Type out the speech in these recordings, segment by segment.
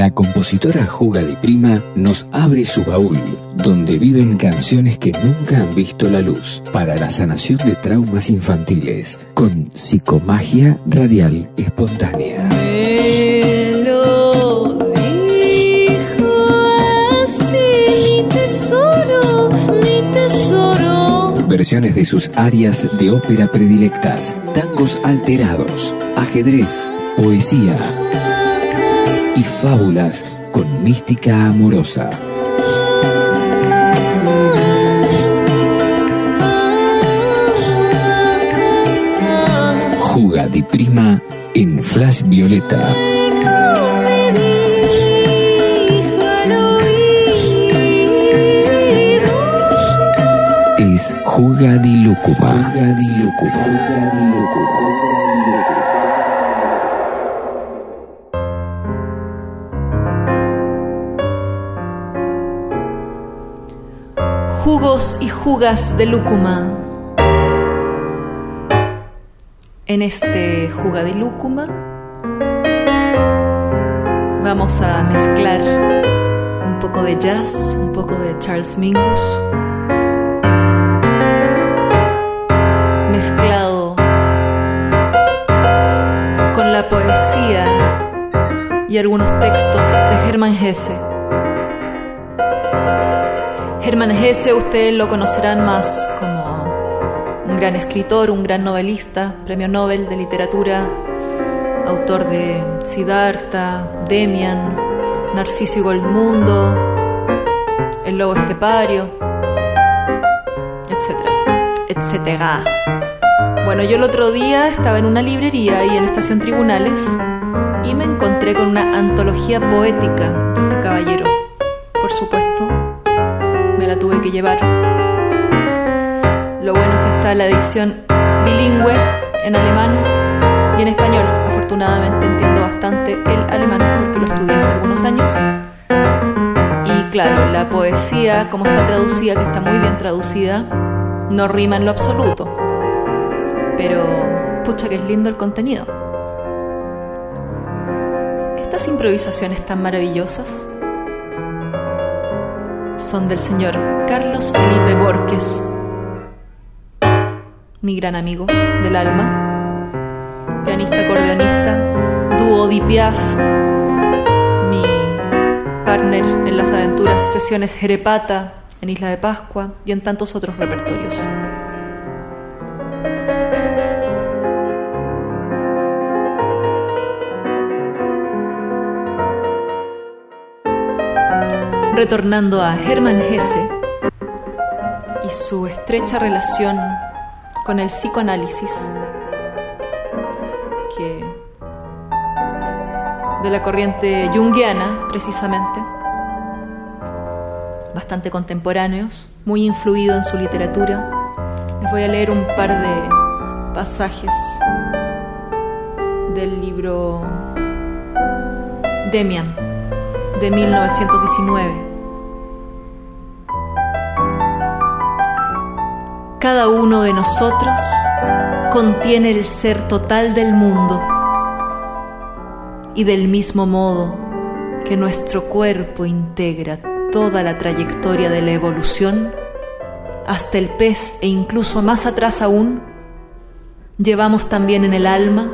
La compositora Juga Di Prima nos abre su baúl, donde viven canciones que nunca han visto la luz, para la sanación de traumas infantiles, con psicomagia radial espontánea. Versiones de sus áreas de ópera predilectas, tangos alterados, ajedrez, poesía y fábulas con mística amorosa. Juga di Prima en Flash Violeta. Di Lúcuma. Jugos y jugas de lúcuma. En este juga de lúcuma vamos a mezclar un poco de jazz, un poco de Charles Mingus, mezclado con la poesía y algunos textos de Hermann Hesse. Hermann Hesse ustedes lo conocerán más como un gran escritor, un gran novelista, premio Nobel de literatura, autor de Siddhartha, Demian, Narciso y Goldmundo, El lobo estepario, etcétera, etcétera. Bueno, yo el otro día estaba en una librería ahí en Estación Tribunales y me encontré con una antología poética de este caballero. Por supuesto, me la tuve que llevar. Lo bueno es que está la edición bilingüe en alemán y en español. Afortunadamente entiendo bastante el alemán porque lo estudié hace algunos años. Y claro, la poesía, como está traducida, que está muy bien traducida, no rima en lo absoluto. Pero, pucha que es lindo el contenido. Estas improvisaciones tan maravillosas son del señor Carlos Felipe Borges, mi gran amigo del alma, pianista, acordeonista, dúo Di Piaf, mi partner en las aventuras sesiones Jerepata en Isla de Pascua y en tantos otros repertorios. Retornando a Hermann Hesse y su estrecha relación con el psicoanálisis, que de la corriente junguiana precisamente, bastante contemporáneos, muy influido en su literatura. Les voy a leer un par de pasajes del libro Demian de 1919. Cada uno de nosotros contiene el ser total del mundo y del mismo modo que nuestro cuerpo integra toda la trayectoria de la evolución, hasta el pez e incluso más atrás aún, llevamos también en el alma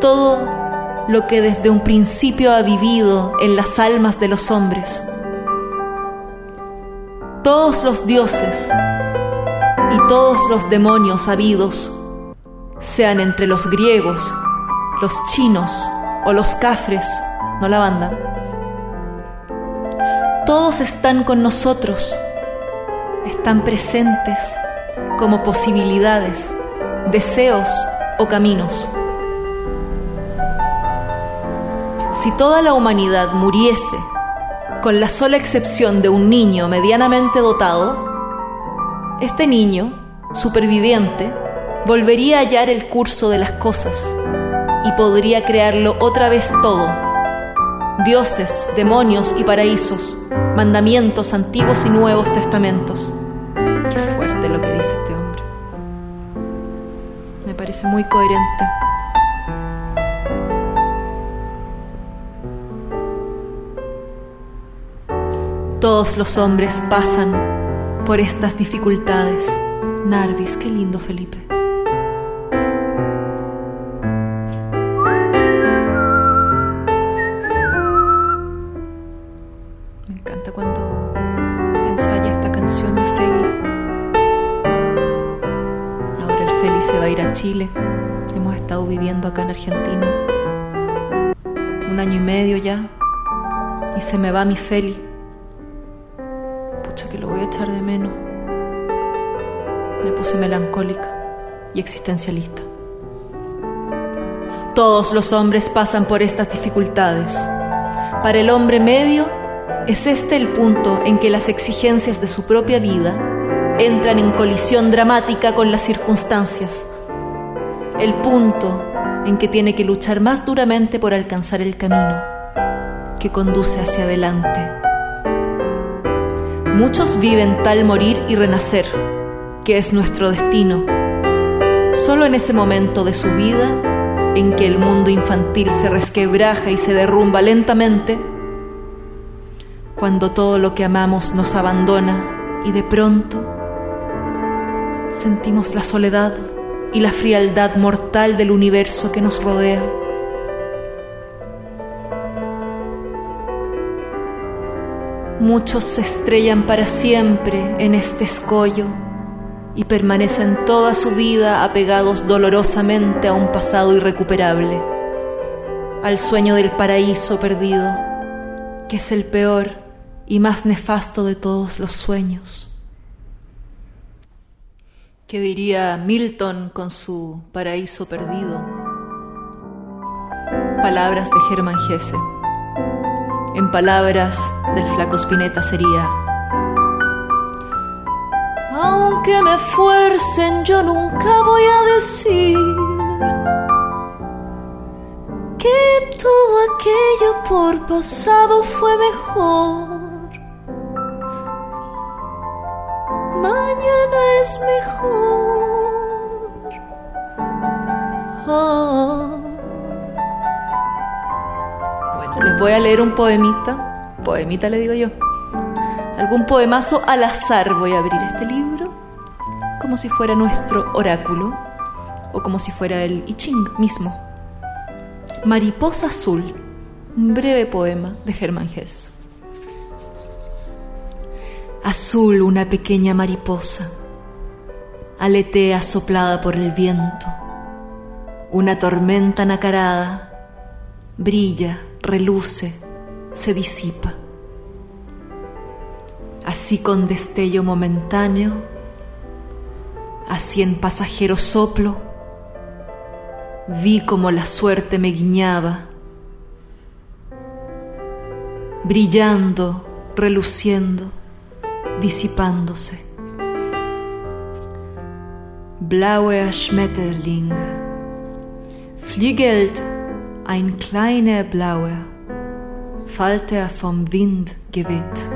todo lo que desde un principio ha vivido en las almas de los hombres. Todos los dioses y todos los demonios habidos, sean entre los griegos, los chinos o los cafres, no la banda, todos están con nosotros, están presentes como posibilidades, deseos o caminos. Si toda la humanidad muriese, con la sola excepción de un niño medianamente dotado, este niño, superviviente, volvería a hallar el curso de las cosas y podría crearlo otra vez todo. Dioses, demonios y paraísos, mandamientos antiguos y nuevos testamentos. Qué fuerte lo que dice este hombre. Me parece muy coherente. Todos los hombres pasan por estas dificultades. Narvis, qué lindo Felipe. Me encanta cuando ensaya esta canción el Feli. Ahora el Feli se va a ir a Chile. Hemos estado viviendo acá en Argentina un año y medio ya. Y se me va mi Feli. Que lo voy a echar de menos. Me puse melancólica y existencialista. Todos los hombres pasan por estas dificultades. Para el hombre medio, es este el punto en que las exigencias de su propia vida entran en colisión dramática con las circunstancias. El punto en que tiene que luchar más duramente por alcanzar el camino que conduce hacia adelante. Muchos viven tal morir y renacer, que es nuestro destino. Solo en ese momento de su vida en que el mundo infantil se resquebraja y se derrumba lentamente, cuando todo lo que amamos nos abandona y de pronto sentimos la soledad y la frialdad mortal del universo que nos rodea. Muchos se estrellan para siempre en este escollo y permanecen toda su vida apegados dolorosamente a un pasado irrecuperable, al sueño del paraíso perdido, que es el peor y más nefasto de todos los sueños. ¿Qué diría Milton con su paraíso perdido? Palabras de Germán Gese. En palabras del flaco Spinetta sería aunque me fuercen, yo nunca voy a decir que todo aquello por pasado fue mejor. Mañana es mejor. Ah. Voy a leer un poemita. Poemita le digo yo algún poemazo al azar voy a abrir este libro, como si fuera nuestro oráculo o como si fuera el I Ching mismo. Mariposa Azul, un breve poema de Germán Hesse. Azul una pequeña mariposa, aletea soplada por el viento, una tormenta nacarada, brilla, reluce, se disipa así con destello momentáneo, así en pasajero soplo, vi como la suerte me guiñaba, brillando, reluciendo, disipándose. Blauer Schmetterling, fliegelt ein kleiner Blauer, Falter vom Wind geweht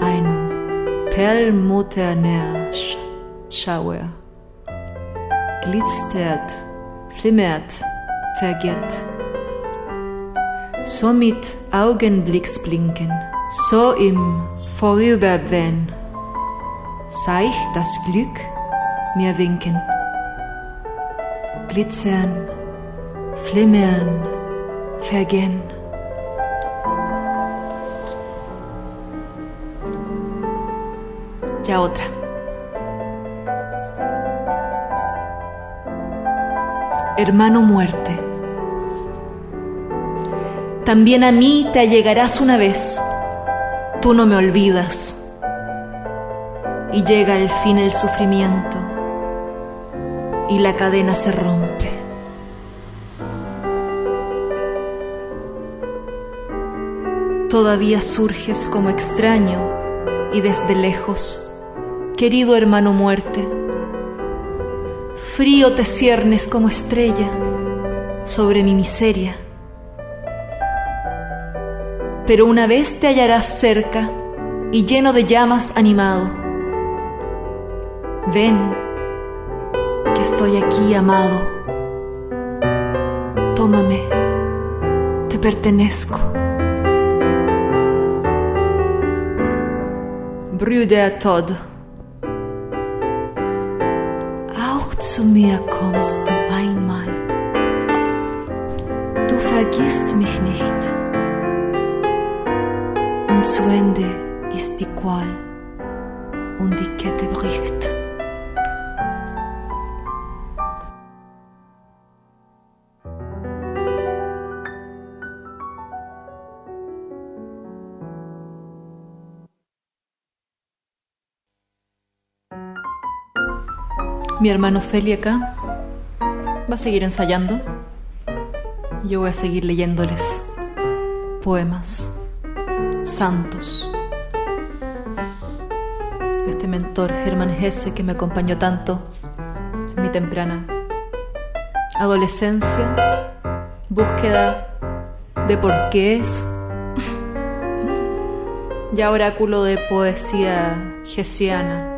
ein perlmutterner Schauer. Glitzert, flimmert, vergeht. So mit Augenblicksblinken, so im Vorüberwehen, sah ich das Glück mir winken. Glitzern, flimmern, vergehen. Ya otra. Hermano muerte, también a mí te allegarás una vez, tú no me olvidas, y llega al fin el sufrimiento, y la cadena se rompe. Todavía surges como extraño y desde lejos, querido hermano muerte, frío te ciernes como estrella sobre mi miseria. Pero una vez te hallarás cerca y lleno de llamas animado. Ven, que estoy aquí amado. Tómame, te pertenezco. Brüder Todd. Auch zu mir kommst du einmal. Du vergisst mich nicht. Und zu Ende ist die Qual und die Kette bricht. Mi hermano Feli acá va a seguir ensayando. Yo voy a seguir leyéndoles poemas santos de este mentor Hermann Hesse que me acompañó tanto en mi temprana adolescencia, búsqueda de por qué es ya oráculo de poesía hessiana.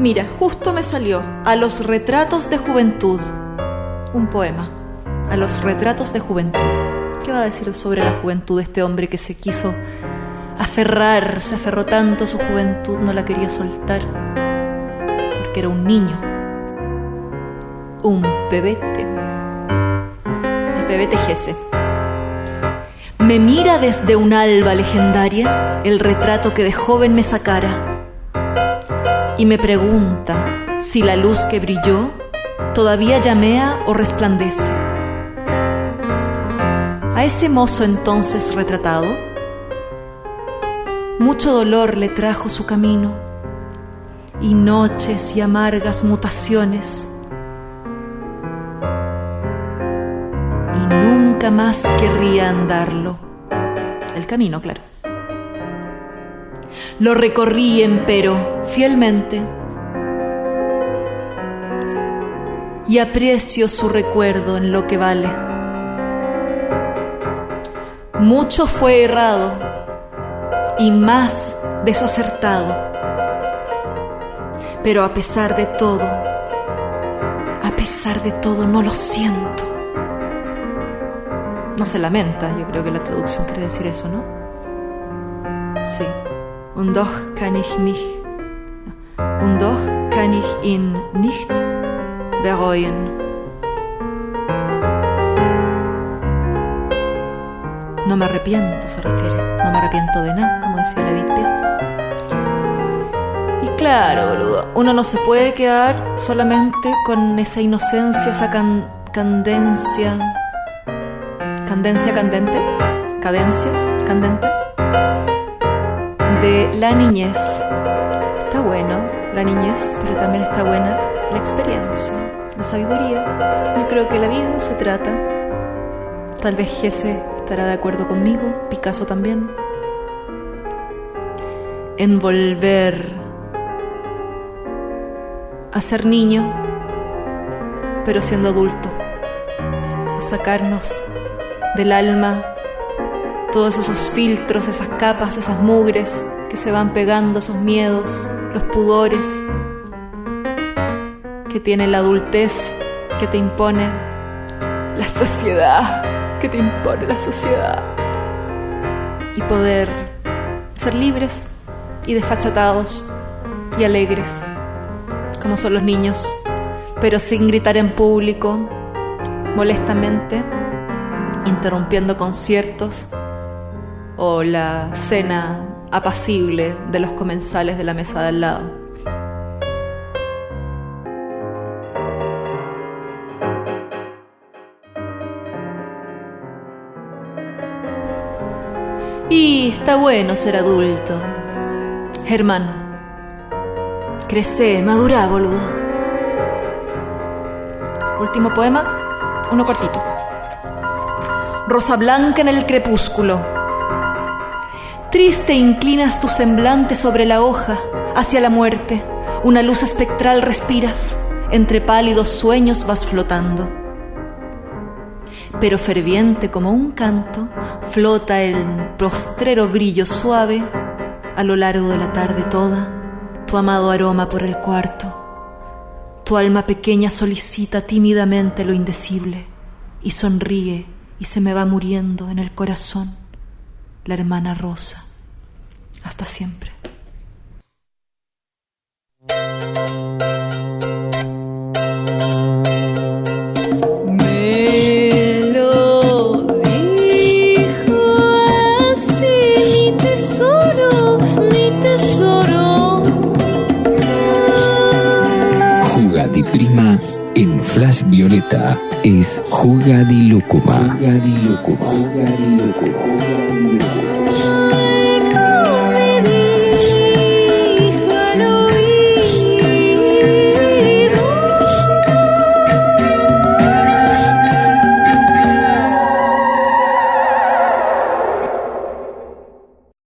Mira, justo me salió a los retratos de juventud, un poema, a los retratos de juventud. ¿Qué va a decir sobre la juventud este hombre que se quiso aferrar, se aferró tanto a su juventud, no la quería soltar, porque era un niño, un pebete, el pebete Gese. Me mira desde un alba legendaria el retrato que de joven me sacara y me pregunta si la luz que brilló todavía llamea o resplandece. A ese mozo entonces retratado, mucho dolor le trajo su camino y noches y amargas mutaciones. Y nunca más querría andarlo. El camino, claro. Lo recorrí, empero, fielmente. Y aprecio su recuerdo en lo que vale. Mucho fue errado y más desacertado. Pero a pesar de todo, a pesar de todo, no lo siento. No se lamenta, yo creo que la traducción quiere decir eso, ¿no? Sí. Und doch kann ich mich, und doch kann ich ihn nicht bereuen. No me arrepiento, se refiere. No me arrepiento de nada, como decía la. Y claro, boludo, uno no se puede quedar solamente con esa inocencia, esa can candencia. ¿Candencia candente? ¿Cadencia candente? De la niñez. Está bueno la niñez, pero también está buena la experiencia, la sabiduría. Yo creo que la vida se trata, tal vez Gese estará de acuerdo conmigo, Picasso también, en volver a ser niño, pero siendo adulto, a sacarnos del alma todos esos filtros, esas capas, esas mugres que se van pegando, esos miedos, los pudores que tiene la adultez que te impone la sociedad, que te impone la sociedad. Y poder ser libres y desfachatados y alegres, como son los niños, pero sin gritar en público, molestamente, interrumpiendo conciertos o la cena apacible de los comensales de la mesa de al lado. Y está bueno ser adulto. Germán, crece, madura, boludo. Último poema, uno cortito. Rosa blanca en el crepúsculo. Triste inclinas tu semblante sobre la hoja, hacia la muerte. Una luz espectral respiras, entre pálidos sueños vas flotando. Pero ferviente como un canto, flota el postrero brillo suave a lo largo de la tarde toda, tu amado aroma por el cuarto. Tu alma pequeña solicita tímidamente lo indecible y sonríe y se me va muriendo en el corazón la hermana Rosa. Hasta siempre. Me lo dijo así mi tesoro, mi tesoro. Prima en Flash Violeta es Jugadilúcuma. Jugadilúcuma. Jugadilúcuma. Jugadilúcuma.